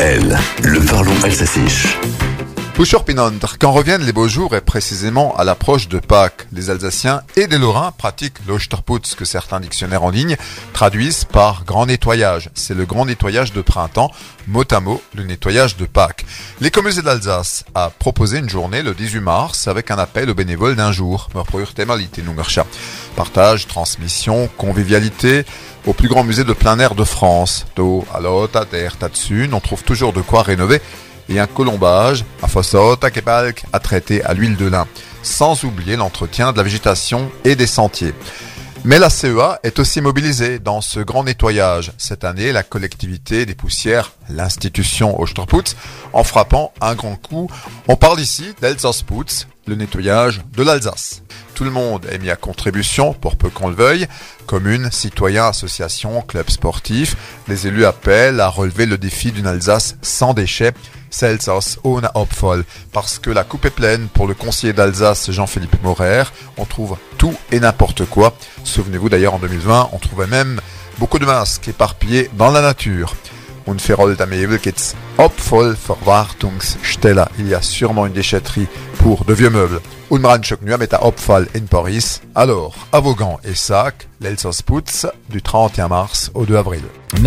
DWDL, le parlons alsacien. Quand reviennent les beaux jours et précisément à l'approche de Pâques, les Alsaciens et les Lorrains pratiquent l'Osterputz que certains dictionnaires en ligne traduisent par grand nettoyage. C'est le grand nettoyage de printemps, mot à mot le nettoyage de Pâques. Communes d'Alsace a proposé une journée le 18 mars avec un appel aux bénévoles d'un jour. Partage, transmission, convivialité au plus grand musée de plein air de France. On trouve toujours de quoi rénover et un colombage à Fossota à traiter à l'huile de lin, sans oublier l'entretien de la végétation et des sentiers. Mais la CEA est aussi mobilisée dans ce grand nettoyage. Cette année, la collectivité des poussières, l'institution Osterputz, en frappant un grand coup. On parle ici d'Elsasputz, le nettoyage de l'Alsace. Tout le monde est mis à contribution, pour peu qu'on le veuille. Communes, citoyens, associations, clubs sportifs. Les élus appellent à relever le défi d'une Alsace sans déchets Selsass ohne Abfall. Parce que la coupe est pleine pour le conseiller d'Alsace Jean-Philippe Morer. On trouve tout et n'importe quoi. Souvenez-vous d'ailleurs en 2020, on trouvait même beaucoup de masques éparpillés dans la nature. Il y a sûrement une déchetterie pour de vieux meubles. Unmran met à Opfall in Paris. Alors, à et Sac, l'Elsasputz du 31 mars au 2 avril.